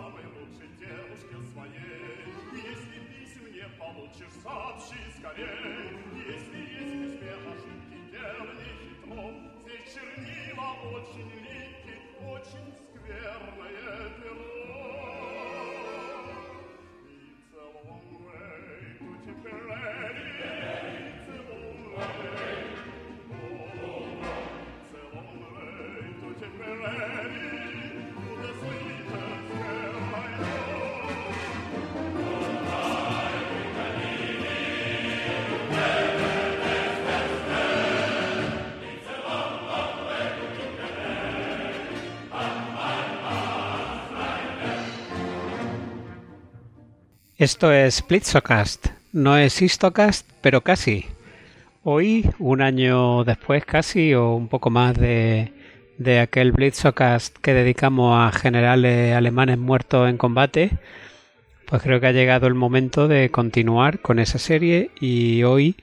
самой лучшей девушке своей. Если писем не получишь, сообщи скорей. Если есть в письме ошибки, дело не хитро. Здесь чернила очень липки, очень скверное перо. Esto es Blitzocast. No es Histocast, pero casi. Hoy, un año después casi, o un poco más de, de aquel Blitzocast que dedicamos a generales alemanes muertos en combate, pues creo que ha llegado el momento de continuar con esa serie y hoy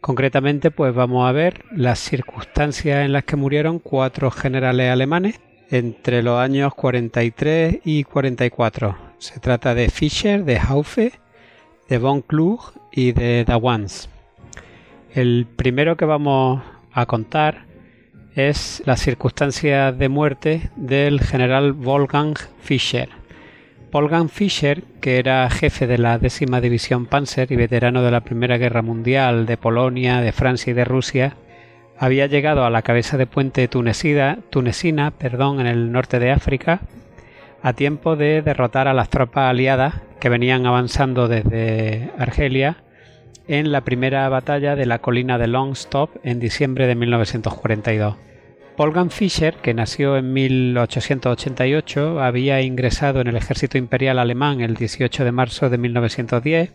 concretamente pues vamos a ver las circunstancias en las que murieron cuatro generales alemanes entre los años 43 y 44. Se trata de Fischer, de Haufe, de von Klug y de Dawans. El primero que vamos a contar es las circunstancias de muerte del general Wolfgang Fischer. Wolfgang Fischer, que era jefe de la décima división Panzer y veterano de la Primera Guerra Mundial de Polonia, de Francia y de Rusia, había llegado a la cabeza de puente tunesida, tunesina perdón, en el norte de África a tiempo de derrotar a las tropas aliadas que venían avanzando desde Argelia en la primera batalla de la colina de Longstop en diciembre de 1942. Wolfgang Fischer, que nació en 1888, había ingresado en el ejército imperial alemán el 18 de marzo de 1910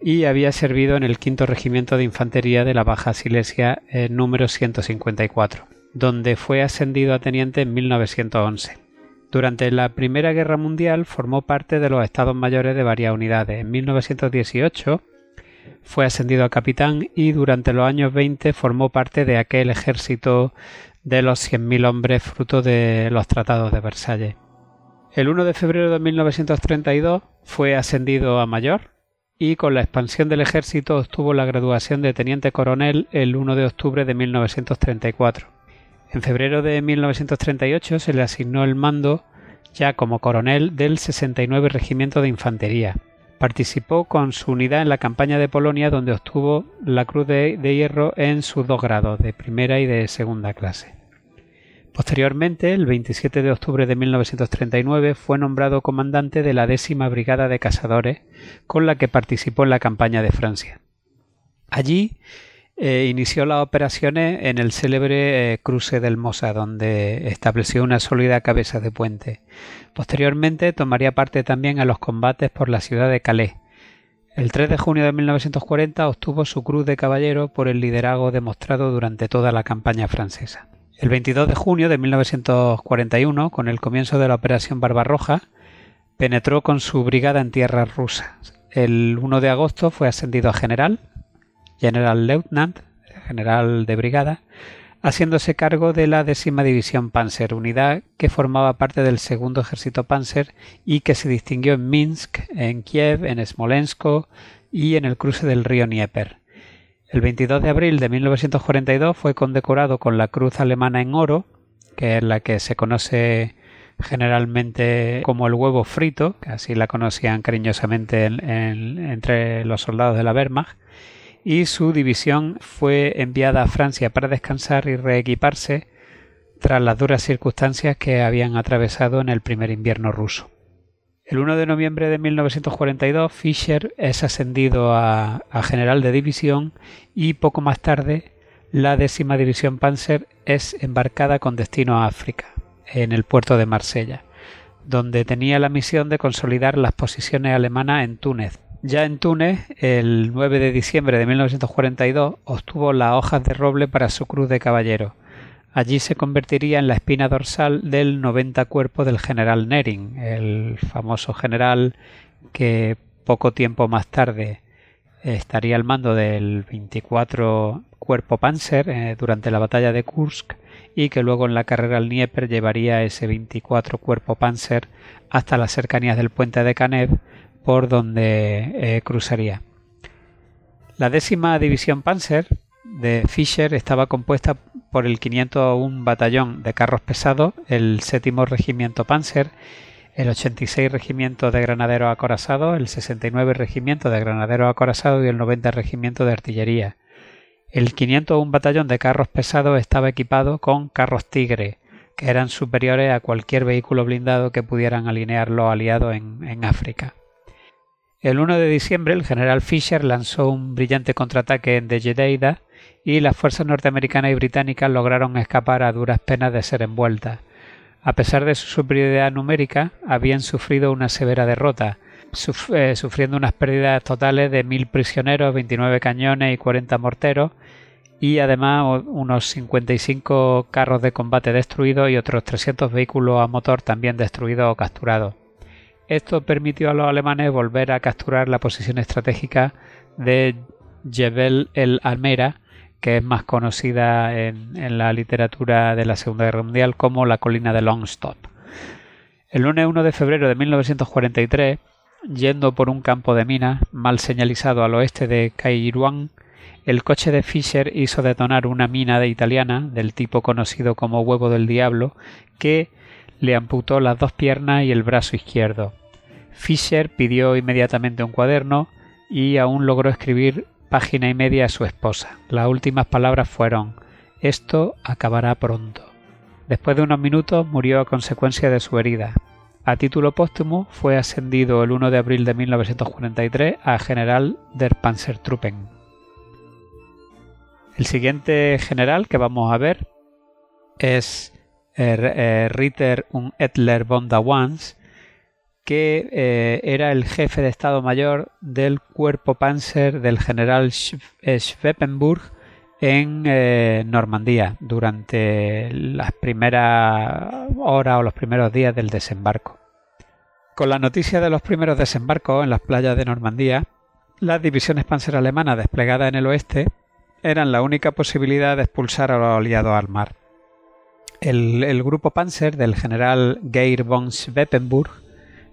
y había servido en el quinto regimiento de infantería de la Baja Silesia eh, número 154, donde fue ascendido a teniente en 1911. Durante la Primera Guerra Mundial formó parte de los estados mayores de varias unidades. En 1918 fue ascendido a capitán y durante los años 20 formó parte de aquel ejército de los 100.000 hombres fruto de los tratados de Versalles. El 1 de febrero de 1932 fue ascendido a mayor y con la expansión del ejército obtuvo la graduación de teniente coronel el 1 de octubre de 1934. En febrero de 1938 se le asignó el mando ya como coronel del 69 Regimiento de Infantería. Participó con su unidad en la campaña de Polonia donde obtuvo la Cruz de, de Hierro en sus dos grados, de primera y de segunda clase. Posteriormente, el 27 de octubre de 1939, fue nombrado comandante de la décima Brigada de Cazadores, con la que participó en la campaña de Francia. Allí eh, inició las operaciones en el célebre eh, cruce del Mosa, donde estableció una sólida cabeza de puente. Posteriormente tomaría parte también a los combates por la ciudad de Calais. El 3 de junio de 1940 obtuvo su cruz de caballero por el liderazgo demostrado durante toda la campaña francesa. El 22 de junio de 1941, con el comienzo de la Operación Barbarroja, penetró con su brigada en tierras rusas. El 1 de agosto fue ascendido a general, general lieutenant, general de brigada, haciéndose cargo de la décima división Panzer, unidad que formaba parte del segundo ejército Panzer y que se distinguió en Minsk, en Kiev, en Smolensk y en el cruce del río Dnieper. El 22 de abril de 1942 fue condecorado con la Cruz Alemana en oro, que es la que se conoce generalmente como el huevo frito, que así la conocían cariñosamente en, en, entre los soldados de la Wehrmacht, y su división fue enviada a Francia para descansar y reequiparse tras las duras circunstancias que habían atravesado en el primer invierno ruso. El 1 de noviembre de 1942 Fischer es ascendido a, a, general de división y poco más tarde la décima división Panzer es embarcada con destino a África, en el puerto de Marsella, donde tenía la misión de consolidar las posiciones alemanas en Túnez. Ya en Túnez, el 9 de diciembre de 1942, obtuvo las hojas de roble para su cruz de caballero, Allí se convertiría en la espina dorsal del 90 cuerpo del general Nering, el famoso general que poco tiempo más tarde estaría al mando del 24 cuerpo Panzer eh, durante la batalla de Kursk y que luego en la carrera al Dnieper llevaría ese 24 cuerpo Panzer hasta las cercanías del puente de Kanev por donde eh, cruzaría. La décima división Panzer de Fischer estaba compuesta por el 501 batallón de carros pesados, el séptimo regimiento Panzer, el 86 regimiento de granaderos acorazados, el 69 regimiento de granaderos acorazados y el 90 regimiento de artillería. El 501 batallón de carros pesados estaba equipado con carros Tigre, que eran superiores a cualquier vehículo blindado que pudieran alinear los aliados en, en África. El 1 de diciembre el general Fisher lanzó un brillante contraataque en Dejedeida y las fuerzas norteamericanas y británicas lograron escapar a duras penas de ser envueltas. A pesar de su superioridad numérica, habían sufrido una severa derrota, eh, sufriendo unas pérdidas totales de mil prisioneros, 29 cañones y 40 morteros, y además unos 55 carros de combate destruidos y otros 300 vehículos a motor también destruidos o capturados. Esto permitió a los alemanes volver a capturar la posición estratégica de Jebel el Almera, que es más conocida en, la literatura de la Segunda Guerra Mundial como la colina de Longstop. El lunes 1 de febrero de 1943, yendo por un campo de minas mal señalizado al oeste de Kairouan, el coche de Fischer hizo detonar una mina de italiana del tipo conocido como huevo del diablo que le amputó las dos piernas y el brazo izquierdo. Fischer pidió inmediatamente un cuaderno y aún logró escribir página y media a su esposa. Las últimas palabras fueron Esto acabará pronto. Después de unos minutos murió a consecuencia de su herida. A título póstumo fue ascendido el 1 de abril de 1943 a general der Panzertruppen. El siguiente general que vamos a ver es Ritter und Edler von der Wans, que eh, era el jefe de Estado Mayor del cuerpo Panzer del general eh, Schweppenburg en eh, Normandía durante las primeras horas o los primeros días del desembarco. Con la noticia de los primeros desembarcos en las playas de Normandía, las divisiones panzer alemanas desplegadas en el oeste eran la única posibilidad de expulsar a los aliados al mar. El, grupo Panzer del general Geir von Schweppenburg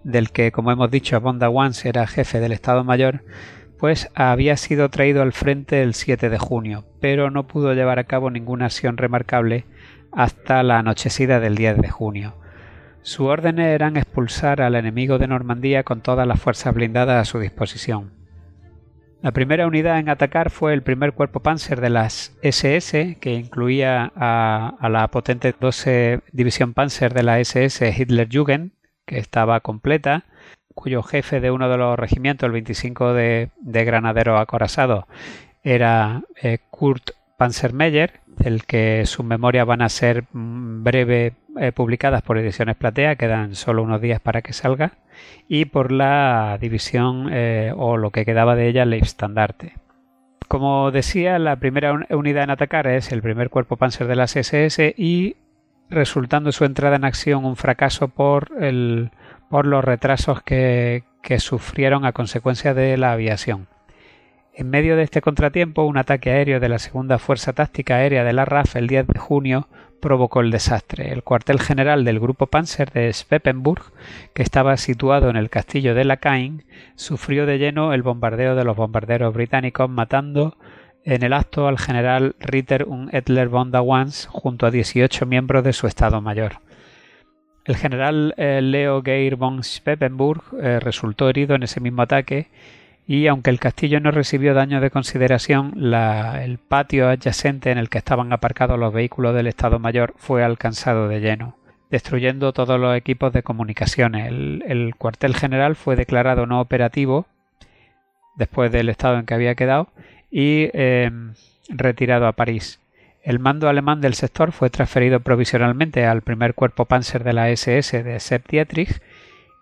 del que, como hemos dicho, Bonda Wans era jefe del Estado Mayor, pues había sido traído al frente el 7 de junio, pero no pudo llevar a cabo ninguna acción remarcable hasta la anochecida del 10 de junio. Su orden eran expulsar al enemigo de Normandía con todas las fuerzas blindadas a su disposición. La primera unidad en atacar fue el primer cuerpo panzer de las SS, que incluía a, la potente 12 División Panzer de la SS Hitlerjugend, que estaba completa, cuyo jefe de uno de los regimientos, el 25 de, de granaderos acorazados, era eh, Kurt Panzermeyer, el que sus memorias van a ser mm, breve eh, publicadas por Ediciones Platea, quedan solo unos días para que salga, y por la división eh, o lo que quedaba de ella, Leibstandarte. Como decía, la primera unidad en atacar es el primer cuerpo panzer de las SS y resultando su entrada en acción un fracaso por, el, por los retrasos que sufrieron a consecuencia de la aviación. En medio de este contratiempo, un ataque aéreo de la Segunda Fuerza Táctica Aérea de la RAF el 10 de junio provocó el desastre. El cuartel general del grupo Panzer de Speppenburg, que estaba situado en el castillo de Lacain, sufrió de lleno el bombardeo de los bombarderos británicos, matando en el acto al general Ritter und Edler von der Wans junto a 18 miembros de su Estado Mayor. El general eh, Leo Geir von Speppenburg eh, resultó herido en ese mismo ataque y aunque el castillo no recibió daño de consideración, el patio adyacente en el que estaban aparcados los vehículos del Estado Mayor fue alcanzado de lleno, destruyendo todos los equipos de comunicaciones. el cuartel general fue declarado no operativo después del estado en que había quedado y em, retirado a París. El mando alemán del sector fue transferido provisionalmente al primer cuerpo panzer de la SS de Sepp Dietrich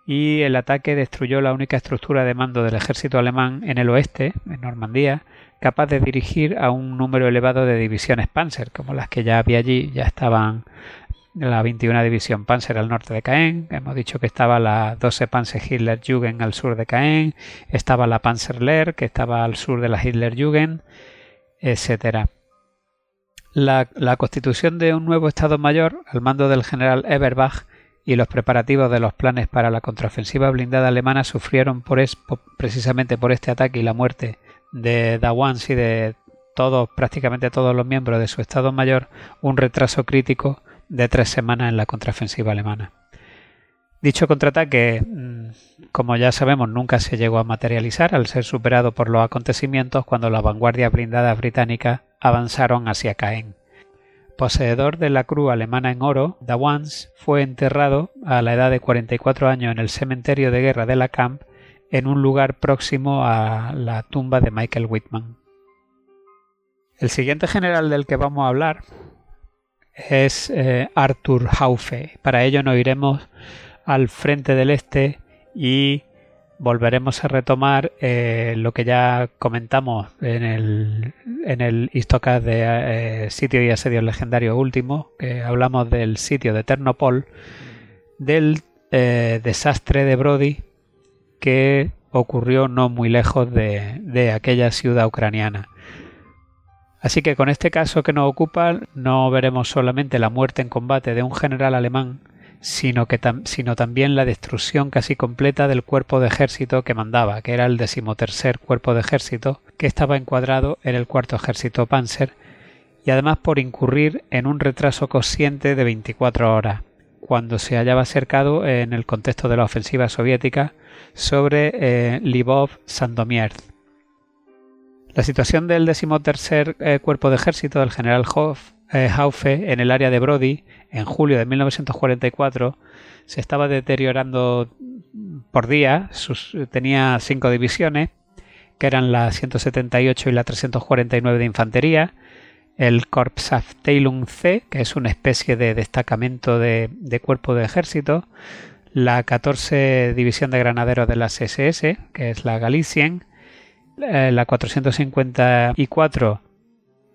y el ataque destruyó la única estructura de mando del ejército alemán en el oeste, en Normandía, capaz de dirigir a un número elevado de divisiones panzer, como las que ya había allí, ya estaban la 21 División Panzer al norte de Caen, hemos dicho que estaba la 12 Panzer Hitler Jugend al sur de Caen, estaba la Panzer Lehr que estaba al sur de la Hitler Jugend, etcétera. La, constitución de un nuevo Estado Mayor al mando del general Eberbach y los preparativos de los planes para la contraofensiva blindada alemana sufrieron precisamente por este ataque y la muerte de Dawans y de todos, prácticamente todos los miembros de su Estado Mayor, un retraso crítico de tres semanas en la contraofensiva alemana. Dicho contraataque, mm, como ya sabemos, nunca se llegó a materializar al ser superado por los acontecimientos cuando las vanguardias blindadas británicas avanzaron hacia Caen. Poseedor de la cruz alemana en oro, Dawans fue enterrado a la edad de 44 años en el cementerio de guerra de la Camp en un lugar próximo a la tumba de Michael Whitman. El siguiente general del que vamos a hablar es eh, Arthur Haufe. Para ello nos iremos al frente del este y volveremos a retomar eh, lo que ya comentamos en el, en el Histocast de eh, sitio y asedio legendario último, que hablamos del sitio de Ternopol, del eh, desastre de Brody que ocurrió no muy lejos de, de aquella ciudad ucraniana. Así que con este caso que nos ocupa no veremos solamente la muerte en combate de un general alemán, sino, que sino también la destrucción casi completa del cuerpo de ejército que mandaba, que era el decimotercer cuerpo de ejército, que estaba encuadrado en el cuarto ejército Panzer, y además por incurrir en un retraso consciente de 24 horas, cuando se hallaba cercado en el contexto de la ofensiva soviética sobre eh, Libov-Sandomierz. La situación del decimotercer eh, cuerpo de ejército del general Hoff eh, Haufe en el área de Brody en julio de 1944 se estaba deteriorando por día. tenía cinco divisiones, que eran la 178 y la 349 de infantería, el Korpsabteilung C, que es una especie de destacamento de, cuerpo de ejército, la 14 División de Granaderos de las SS, que es la Galicien, eh, la 454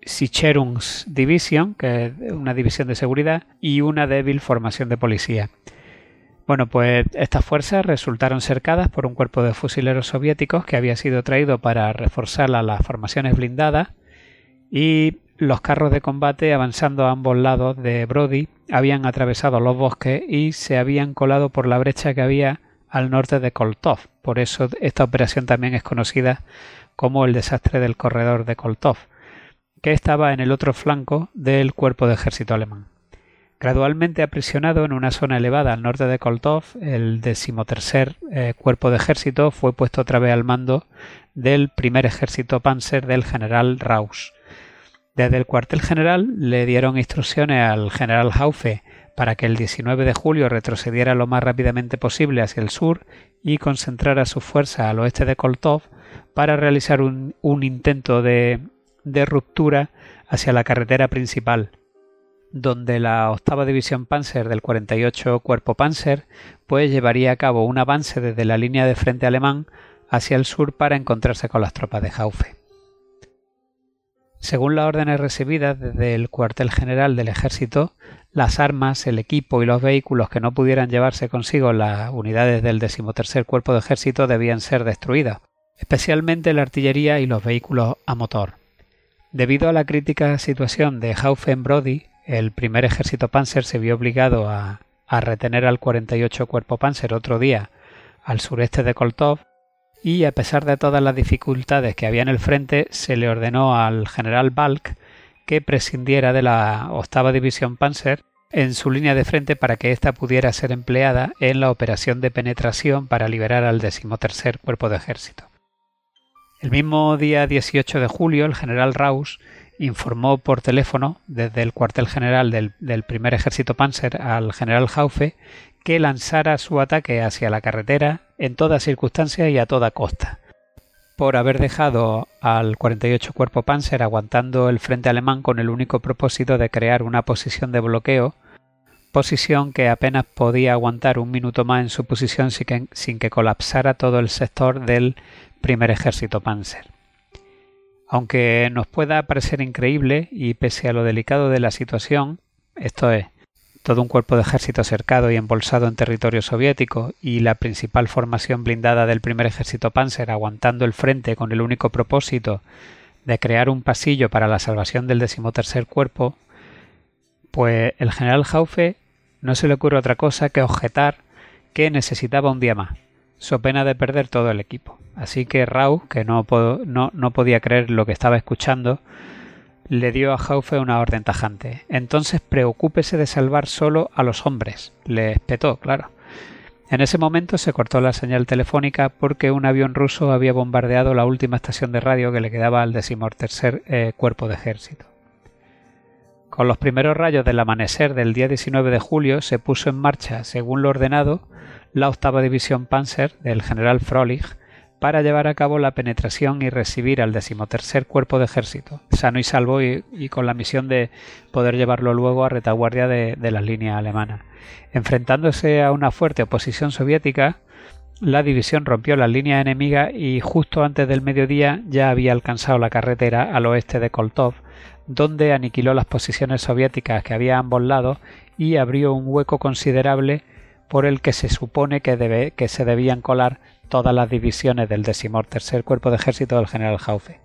Sicherungs Division, que es una división de seguridad, y una débil formación de policía. Bueno, pues estas fuerzas resultaron cercadas por un cuerpo de fusileros soviéticos que había sido traído para reforzar las formaciones blindadas y los carros de combate avanzando a ambos lados de Brody habían atravesado los bosques y se habían colado por la brecha que había al norte de Koltov. Por eso esta operación también es conocida como el desastre del corredor de Koltov que estaba en el otro flanco del cuerpo de ejército alemán. Gradualmente aprisionado en una zona elevada al norte de Koltov, el decimotercer eh, cuerpo de ejército fue puesto otra vez al mando del primer ejército panzer del general Raus. Desde el cuartel general le dieron instrucciones al general Haufe para que el 19 de julio retrocediera lo más rápidamente posible hacia el sur y concentrara sus fuerzas al oeste de Koltov para realizar un intento de de ruptura hacia la carretera principal, donde la octava división Panzer del 48 Cuerpo Panzer pues llevaría a cabo un avance desde la línea de frente alemán hacia el sur para encontrarse con las tropas de Haufe. Según las órdenes recibidas desde el cuartel general del ejército, las armas, el equipo y los vehículos que no pudieran llevarse consigo las unidades del decimotercer cuerpo de ejército debían ser destruidas, especialmente la artillería y los vehículos a motor. Debido a la crítica situación de Haufen-Brody, el primer ejército Panzer se vio obligado a, retener al 48 Cuerpo Panzer otro día al sureste de Koltov y a pesar de todas las dificultades que había en el frente, se le ordenó al general Balk que prescindiera de la octava división Panzer en su línea de frente para que ésta pudiera ser empleada en la operación de penetración para liberar al decimotercer cuerpo de ejército. El mismo día 18 de julio, el general Raus informó por teléfono desde el cuartel general del, primer ejército Panzer al general Haufe que lanzara su ataque hacia la carretera en toda circunstancia y a toda costa. Por haber dejado al 48 Cuerpo Panzer aguantando el frente alemán con el único propósito de crear una posición de bloqueo, posición que apenas podía aguantar un minuto más en su posición sin que colapsara todo el sector del primer ejército Panzer. Aunque nos pueda parecer increíble y pese a lo delicado de la situación, esto es, todo un cuerpo de ejército cercado y embolsado en territorio soviético y la principal formación blindada del primer ejército Panzer aguantando el frente con el único propósito de crear un pasillo para la salvación del decimotercer cuerpo, pues el general Jaufe no se le ocurre otra cosa que objetar que necesitaba un día más, so pena de perder todo el equipo. Así que Rau, que no, podía creer lo que estaba escuchando, le dio a Jaufe una orden tajante. Entonces preocúpese de salvar solo a los hombres. Le espetó, claro. En ese momento se cortó la señal telefónica porque un avión ruso había bombardeado la última estación de radio que le quedaba al decimotercer eh, cuerpo de ejército. Con los primeros rayos del amanecer del día 19 de julio se puso en marcha, según lo ordenado, la octava división Panzer del general Frolich para llevar a cabo la penetración y recibir al decimotercer cuerpo de ejército, sano y salvo y, con la misión de poder llevarlo luego a retaguardia de, de las líneas alemanas. Enfrentándose a una fuerte oposición soviética, la división rompió las líneas enemigas y justo antes del mediodía ya había alcanzado la carretera al oeste de Koltov, donde aniquiló las posiciones soviéticas que había a ambos lados y abrió un hueco considerable por el que se supone que, debe, que se debían colar todas las divisiones del decimotercer cuerpo de ejército del general Jaufe.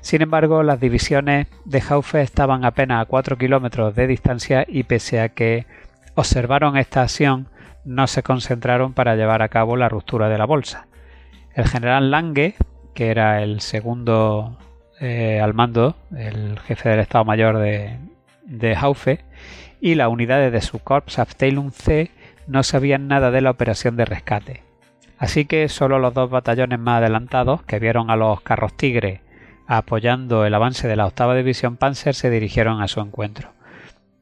Sin embargo, las divisiones de Jaufe estaban apenas a cuatro kilómetros de distancia y pese a que observaron esta acción, no se concentraron para llevar a cabo la ruptura de la bolsa. El general Lange, que era el segundo eh, al mando, el jefe del Estado Mayor de, de y las unidades de su Corps Abteilung C no sabían nada de la operación de rescate. Así que solo los dos batallones más adelantados, que vieron a los carros Tigre apoyando el avance de la octava división Panzer, se dirigieron a su encuentro.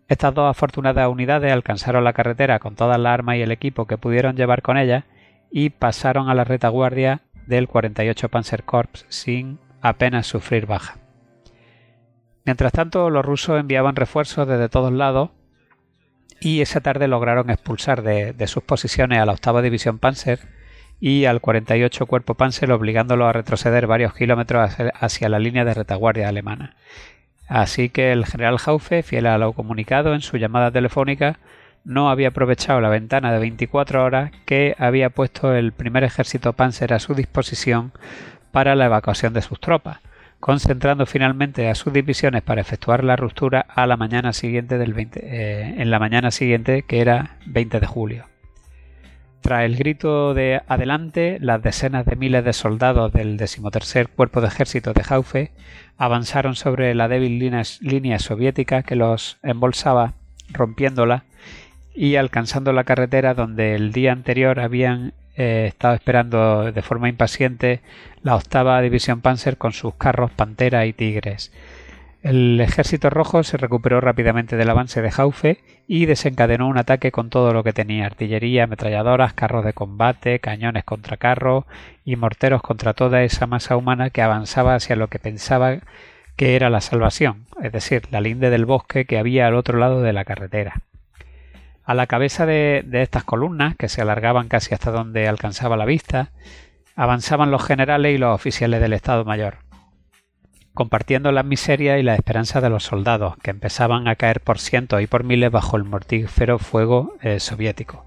Estas dos afortunadas unidades alcanzaron la carretera con todas las armas y el equipo que pudieron llevar con ellas y pasaron a la retaguardia del 48 Panzer Corps sin apenas sufrir baja. Mientras tanto, los rusos enviaban refuerzos desde todos lados y esa tarde lograron expulsar de, sus posiciones a la octava división Panzer y al 48 Cuerpo Panzer obligándolo a retroceder varios kilómetros hacia la línea de retaguardia alemana. Así que el general Haufe, fiel a lo comunicado en su llamada telefónica, no había aprovechado la ventana de 24 horas que había puesto el primer ejército Panzer a su disposición para la evacuación de sus tropas, concentrando finalmente a sus divisiones para efectuar la ruptura a la mañana siguiente del eh, en la mañana siguiente que era 20 de julio. Tras el grito de adelante, las decenas de miles de soldados del decimotercer cuerpo de ejército de Jaufe avanzaron sobre la débil línea, soviética que los embolsaba, rompiéndola y alcanzando la carretera donde el día anterior habían eh, estado esperando de forma impaciente la octava división Panzer con sus carros Pantera y Tigres. El ejército rojo se recuperó rápidamente del avance de Jaufe y desencadenó un ataque con todo lo que tenía artillería, ametralladoras, carros de combate, cañones contra carros y morteros contra toda esa masa humana que avanzaba hacia lo que pensaba que era la salvación, es decir, la linde del bosque que había al otro lado de la carretera. A la cabeza de, estas columnas, que se alargaban casi hasta donde alcanzaba la vista, avanzaban los generales y los oficiales del Estado Mayor compartiendo las miserias y la esperanza de los soldados, que empezaban a caer por cientos y por miles bajo el mortífero fuego eh, soviético.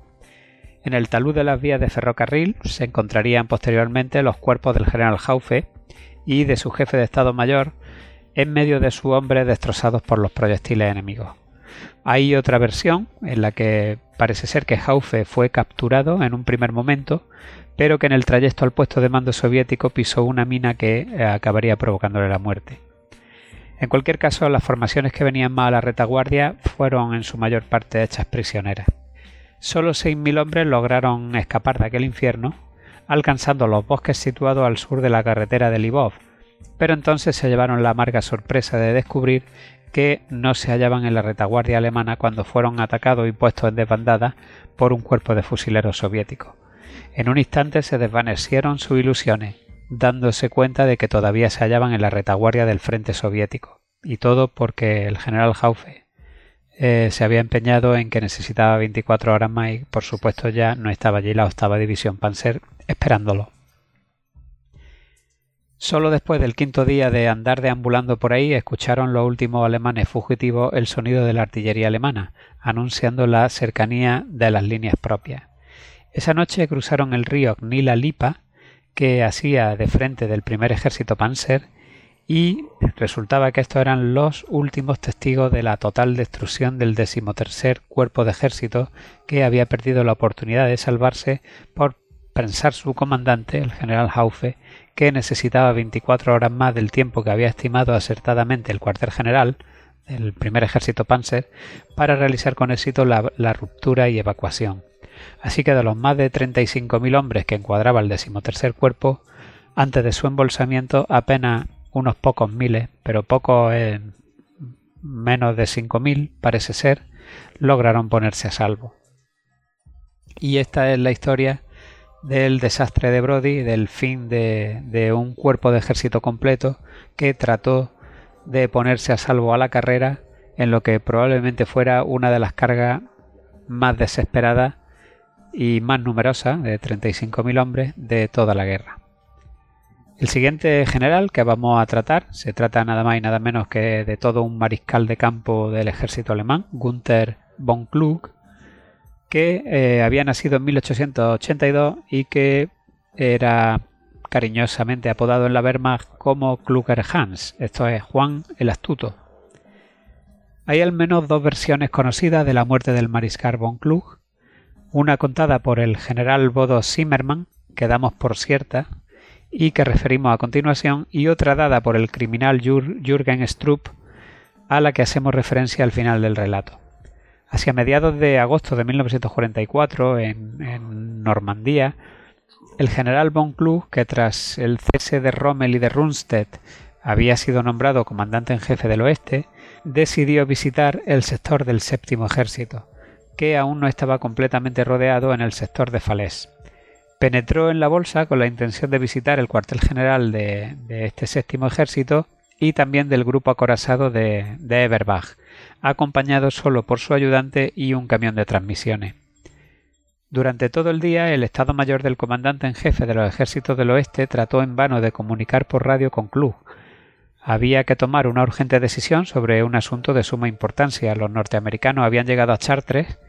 En el talud de las vías de ferrocarril se encontrarían posteriormente los cuerpos del general Jaufe y de su jefe de Estado Mayor en medio de su hombre destrozados por los proyectiles enemigos. Hay otra versión en la que parece ser que Jaufe fue capturado en un primer momento, pero que en el trayecto al puesto de mando soviético pisó una mina que eh, acabaría provocándole la muerte. En cualquier caso, las formaciones que venían más a la retaguardia fueron en su mayor parte hechas prisioneras. Solo 6.000 hombres lograron escapar de aquel infierno, alcanzando los bosques situados al sur de la carretera de Libov, pero entonces se llevaron la amarga sorpresa de descubrir que no se hallaban en la retaguardia alemana cuando fueron atacados y puestos en desbandada por un cuerpo de fusileros soviéticos. En un instante se desvanecieron sus ilusiones, dándose cuenta de que todavía se hallaban en la retaguardia del frente soviético, y todo porque el general Jaufe eh, se había empeñado en que necesitaba 24 horas más y por supuesto ya no estaba allí la octava división Panzer esperándolo. Solo después del quinto día de andar deambulando por ahí escucharon los últimos alemanes fugitivos el sonido de la artillería alemana, anunciando la cercanía de las líneas propias. Esa noche cruzaron el río Nila Lipa, que hacía de frente del primer ejército Panzer, y resultaba que estos eran los últimos testigos de la total destrucción del decimotercer cuerpo de ejército que había perdido la oportunidad de salvarse por pensar su comandante, el general Haufe, que necesitaba 24 horas más del tiempo que había estimado acertadamente el cuartel general del primer ejército Panzer para realizar con éxito la, ruptura y evacuación. Así que de los más de 35.000 hombres que encuadraba el decimotercer cuerpo, antes de su embolsamiento apenas unos pocos miles, pero pocos en menos de 5.000 parece ser, lograron ponerse a salvo. Y esta es la historia del desastre de Brody, del fin de, un cuerpo de ejército completo que trató de ponerse a salvo a la carrera en lo que probablemente fuera una de las cargas más desesperadas y más numerosas, de 35.000 hombres, de toda la guerra. El siguiente general que vamos a tratar se trata nada más y nada menos que de todo un mariscal de campo del ejército alemán, Gunther von Klug, que eh, había nacido en 1882 y que era cariñosamente apodado en la Wehrmacht como Kluger Hans, esto es Juan el Astuto. Hay al menos dos versiones conocidas de la muerte del mariscal von Klug, una contada por el general Bodo Zimmermann, que damos por cierta, y que referimos a continuación, y otra dada por el criminal Jürgen Strupp, a la que hacemos referencia al final del relato. Hacia mediados de agosto de 1944, en, Normandía, el general von Klug, que tras el cese de Rommel y de Rundstedt había sido nombrado comandante en jefe del oeste, decidió visitar el sector del séptimo ejército, que aún no estaba completamente rodeado en el sector de Falaise. Penetró en la bolsa con la intención de visitar el cuartel general de, de este séptimo ejército y también del grupo acorazado de, de Eberbach, acompañado solo por su ayudante y un camión de transmisiones. Durante todo el día, el Estado Mayor del comandante en jefe de los ejércitos del oeste trató en vano de comunicar por radio con Klug. Había que tomar una urgente decisión sobre un asunto de suma importancia. Los norteamericanos habían llegado a Chartres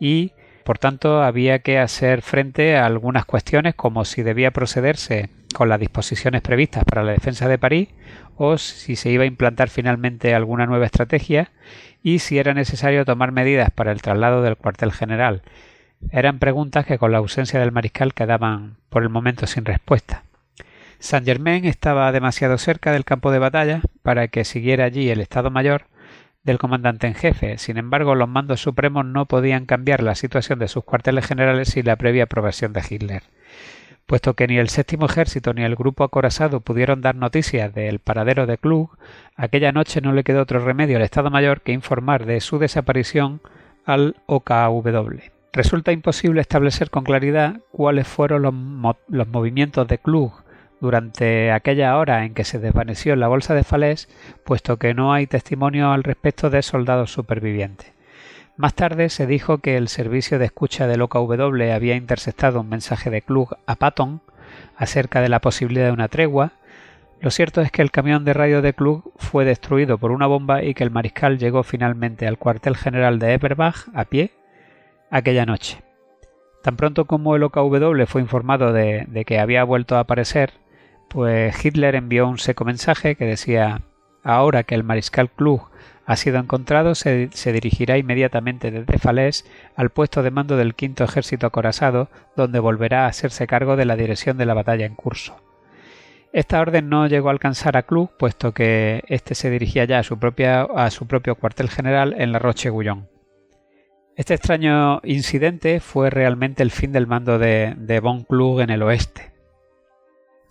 y por tanto, había que hacer frente a algunas cuestiones como si debía procederse con las disposiciones previstas para la defensa de París o si se iba a implantar finalmente alguna nueva estrategia y si era necesario tomar medidas para el traslado del cuartel general. Eran preguntas que con la ausencia del mariscal quedaban por el momento sin respuesta. Saint Germain estaba demasiado cerca del campo de batalla para que siguiera allí el Estado Mayor del comandante en jefe. Sin embargo, los mandos supremos no podían cambiar la situación de sus cuarteles generales sin la previa aprobación de Hitler. Puesto que ni el séptimo ejército ni el grupo acorazado pudieron dar noticias del paradero de Klug, aquella noche no le quedó otro remedio al Estado Mayor que informar de su desaparición al OKW. Resulta imposible establecer con claridad cuáles fueron los, los movimientos de Klug durante aquella hora en que se desvaneció la bolsa de Falés, puesto que no hay testimonio al respecto de soldados supervivientes. Más tarde se dijo que el servicio de escucha del OKW había interceptado un mensaje de Klug a Patton acerca de la posibilidad de una tregua. Lo cierto es que el camión de radio de Klug fue destruido por una bomba y que el mariscal llegó finalmente al cuartel general de Eberbach a pie aquella noche. Tan pronto como el OKW fue informado de, de que había vuelto a aparecer, pues Hitler envió un seco mensaje que decía ahora que el mariscal Klug ha sido encontrado, se, dirigirá inmediatamente desde Falaise al puesto de mando del quinto ejército acorazado, donde volverá a hacerse cargo de la dirección de la batalla en curso. Esta orden no llegó a alcanzar a Klug, puesto que éste se dirigía ya a su, propia, a su propio cuartel general en la Roche-Guyon. Este extraño incidente fue realmente el fin del mando de, de von Klug en el oeste.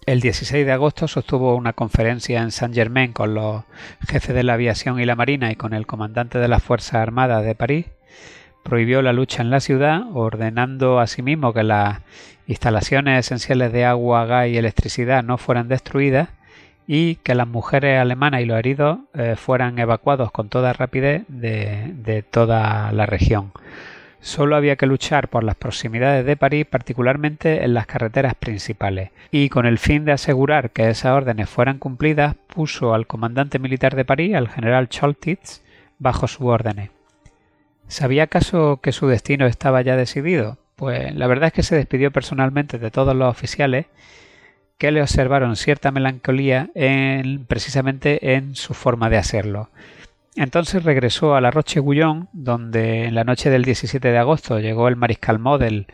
El 16 de agosto sostuvo una conferencia en Saint Germain con los jefes de la aviación y la marina y con el comandante de las Fuerzas Armadas de París. Prohibió la lucha en la ciudad, ordenando asimismo que las instalaciones esenciales de agua, gas y electricidad no fueran destruidas y que las mujeres alemanas y los heridos eh, fueran evacuados con toda rapidez de, de toda la región. Solo había que luchar por las proximidades de París, particularmente en las carreteras principales, y con el fin de asegurar que esas órdenes fueran cumplidas, puso al comandante militar de París, al general Choltitz, bajo su órdenes. ¿Sabía acaso que su destino estaba ya decidido? Pues la verdad es que se despidió personalmente de todos los oficiales que le observaron cierta melancolía en, precisamente en su forma de hacerlo. Entonces regresó a la Roche Guyon, donde en la noche del 17 de agosto llegó el mariscal Model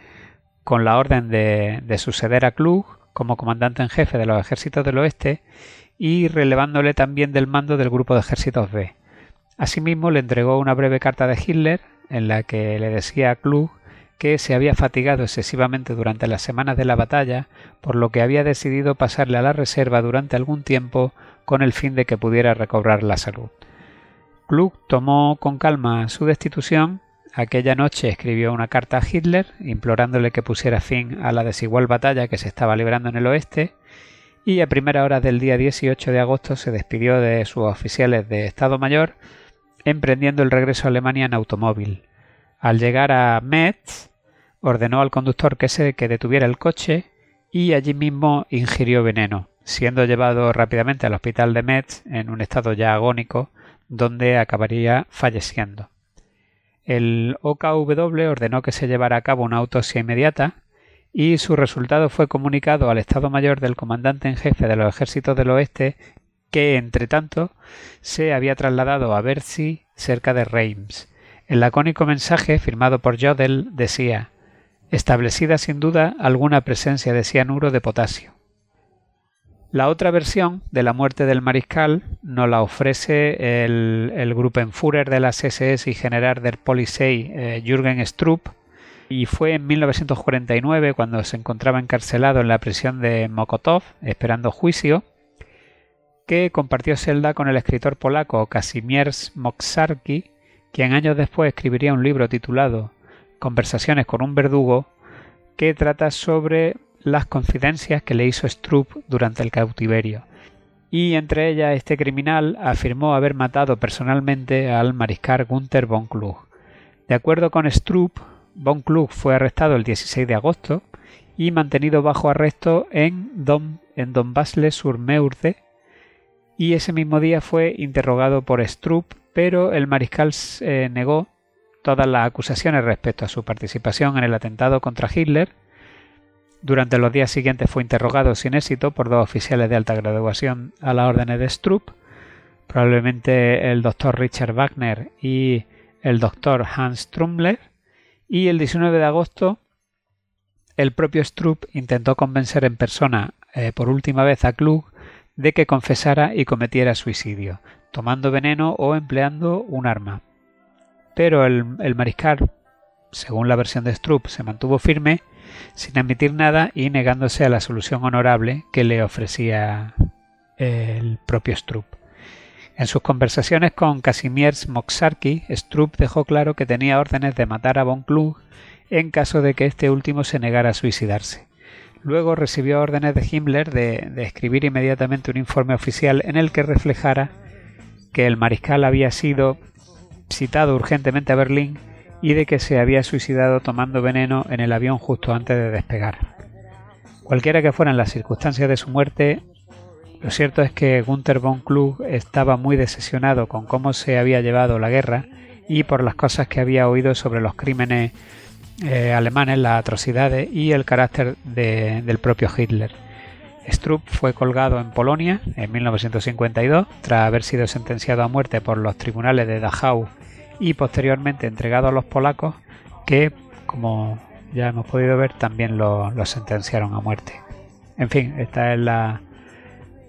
con la orden de, de suceder a Klug como comandante en jefe de los ejércitos del oeste y relevándole también del mando del grupo de ejércitos B. Asimismo, le entregó una breve carta de Hitler en la que le decía a Klug que se había fatigado excesivamente durante las semanas de la batalla, por lo que había decidido pasarle a la reserva durante algún tiempo con el fin de que pudiera recobrar la salud. Klug tomó con calma su destitución. Aquella noche escribió una carta a Hitler implorándole que pusiera fin a la desigual batalla que se estaba librando en el oeste y a primera hora del día 18 de agosto se despidió de sus oficiales de Estado Mayor emprendiendo el regreso a Alemania en automóvil. Al llegar a Metz, ordenó al conductor que se que detuviera el coche y allí mismo ingirió veneno, siendo llevado rápidamente al hospital de Metz en un estado ya agónico, donde acabaría falleciendo. El OKW ordenó que se llevara a cabo una autopsia inmediata y su resultado fue comunicado al Estado Mayor del comandante en jefe de los ejércitos del oeste que, entre tanto, se había trasladado a Bercy, cerca de Reims. El lacónico mensaje, firmado por Jodl, decía establecida sin duda alguna presencia de cianuro de potasio. La otra versión de la muerte del mariscal nos la ofrece el, el Gruppenführer de las SS y general del Polizei eh, Jürgen Strupp, y fue en 1949 cuando se encontraba encarcelado en la prisión de Mokotov esperando juicio que compartió celda con el escritor polaco Kazimierz Moksarki, quien años después escribiría un libro titulado Conversaciones con un verdugo, que trata sobre las confidencias que le hizo Strupp durante el cautiverio. Y entre ellas este criminal afirmó haber matado personalmente al mariscal Gunther von Klug. De acuerdo con Strupp, von Klug fue arrestado el 16 de agosto y mantenido bajo arresto en Don, en sur meurthe y ese mismo día fue interrogado por Strupp, pero el mariscal eh, negó todas las acusaciones respecto a su participación en el atentado contra Hitler. Durante los días siguientes fue interrogado sin éxito por dos oficiales de alta graduación a las órdenes de Strupp, probablemente el doctor Richard Wagner y el doctor Hans Trummler, y el 19 de agosto el propio Strupp intentó convencer en persona eh, por última vez a Klug de que confesara y cometiera suicidio, tomando veneno o empleando un arma. Pero el, mariscal, según la versión de Strupp, se mantuvo firme, sin admitir nada y negándose a la solución honorable que le ofrecía el propio Strupp. En sus conversaciones con Kazimierz Moksarki, Strupp dejó claro que tenía órdenes de matar a von Klug en caso de que este último se negara a suicidarse. Luego recibió órdenes de Himmler de, escribir inmediatamente un informe oficial en el que reflejara que el mariscal había sido citado urgentemente a Berlín y de que se había suicidado tomando veneno en el avión justo antes de despegar. Cualquiera que fueran las circunstancias de su muerte, lo cierto es que Gunther von Klug estaba muy decepcionado con cómo se había llevado la guerra y por las cosas que había oído sobre los crímenes eh, alemanes, las atrocidades y el carácter del propio Hitler. Strupp fue colgado en Polonia en 1952 tras haber sido sentenciado a muerte por los tribunales de Dachau y posteriormente entregado a los polacos que, como ya hemos podido ver, también lo, sentenciaron a muerte. En fin, esta es la,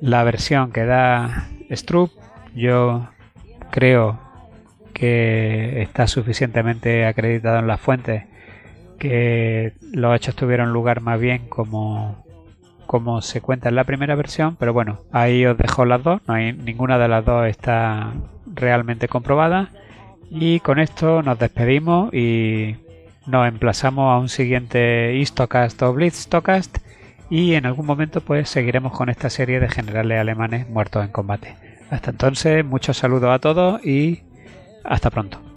la versión que da Strupp. Yo creo que está suficientemente acreditado en las fuentes que los hechos tuvieron lugar más bien como, como se cuenta en la primera versión, pero bueno, ahí os dejo las dos, no hay ninguna de las dos está realmente comprobada. Y con esto nos despedimos y nos emplazamos a un siguiente Istocast o Blitztocast y en algún momento pues seguiremos con esta serie de generales alemanes muertos en combate. Hasta entonces, muchos saludos a todos y hasta pronto.